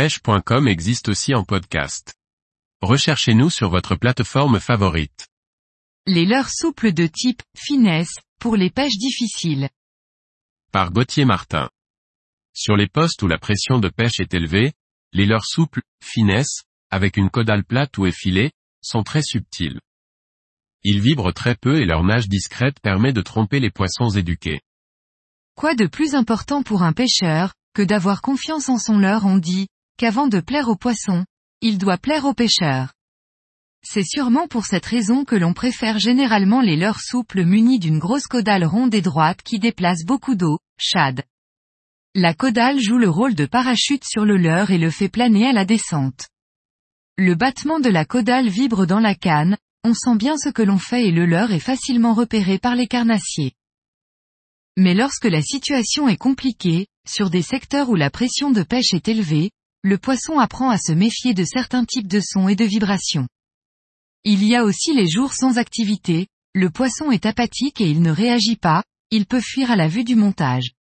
pêche.com existe aussi en podcast. Recherchez-nous sur votre plateforme favorite. Les leurres souples de type finesse pour les pêches difficiles. Par Gauthier Martin. Sur les postes où la pression de pêche est élevée, les leurres souples, finesse, avec une caudale plate ou effilée, sont très subtils. Ils vibrent très peu et leur nage discrète permet de tromper les poissons éduqués. Quoi de plus important pour un pêcheur, que d'avoir confiance en son leurre on dit, qu'avant de plaire aux poissons, il doit plaire aux pêcheurs. C'est sûrement pour cette raison que l'on préfère généralement les leurres souples munies d'une grosse caudale ronde et droite qui déplace beaucoup d'eau, shad. La caudale joue le rôle de parachute sur le leurre et le fait planer à la descente. Le battement de la caudale vibre dans la canne, on sent bien ce que l'on fait et le leurre est facilement repéré par les carnassiers. Mais lorsque la situation est compliquée, sur des secteurs où la pression de pêche est élevée, le poisson apprend à se méfier de certains types de sons et de vibrations. Il y a aussi les jours sans activité, le poisson est apathique et il ne réagit pas, il peut fuir à la vue du montage.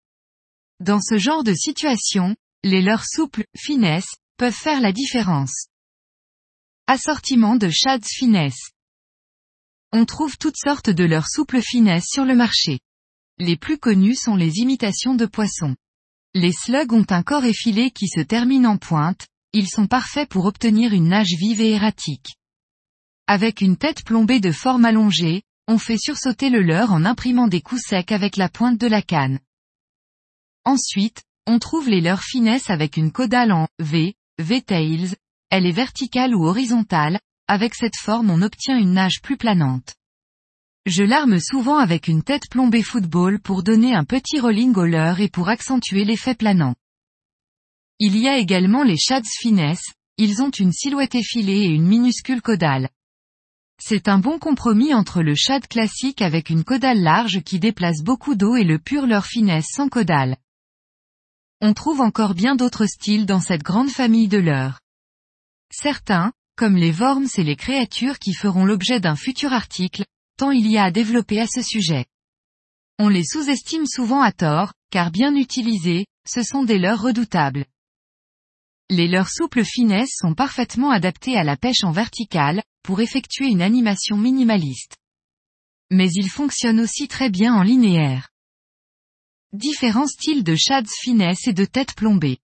Dans ce genre de situation, les leurres souples, finesse, peuvent faire la différence. Assortiment de shads finesse. On trouve toutes sortes de leurres souples finesse sur le marché. Les plus connus sont les imitations de poissons. Les slugs ont un corps effilé qui se termine en pointe, ils sont parfaits pour obtenir une nage vive et erratique. Avec une tête plombée de forme allongée, on fait sursauter le leurre en imprimant des coups secs avec la pointe de la canne. Ensuite, on trouve les leurres finesse avec une caudale en V, V-tails, elle est verticale ou horizontale, avec cette forme on obtient une nage plus planante. Je l'arme souvent avec une tête plombée football pour donner un petit rolling au leurre et pour accentuer l'effet planant. Il y a également les shads finesse, ils ont une silhouette effilée et une minuscule caudale. C'est un bon compromis entre le shad classique avec une caudale large qui déplace beaucoup d'eau et le pur leurre finesse sans caudale. On trouve encore bien d'autres styles dans cette grande famille de leurres. Certains, comme les worms et les créatures qui feront l'objet d'un futur article, il y a à développer à ce sujet. On les sous-estime souvent à tort, car bien utilisés, ce sont des leurres redoutables. Les leurres souples finesse sont parfaitement adaptés à la pêche en verticale, pour effectuer une animation minimaliste. Mais ils fonctionnent aussi très bien en linéaire. Différents styles de shads finesse et de tête plombée.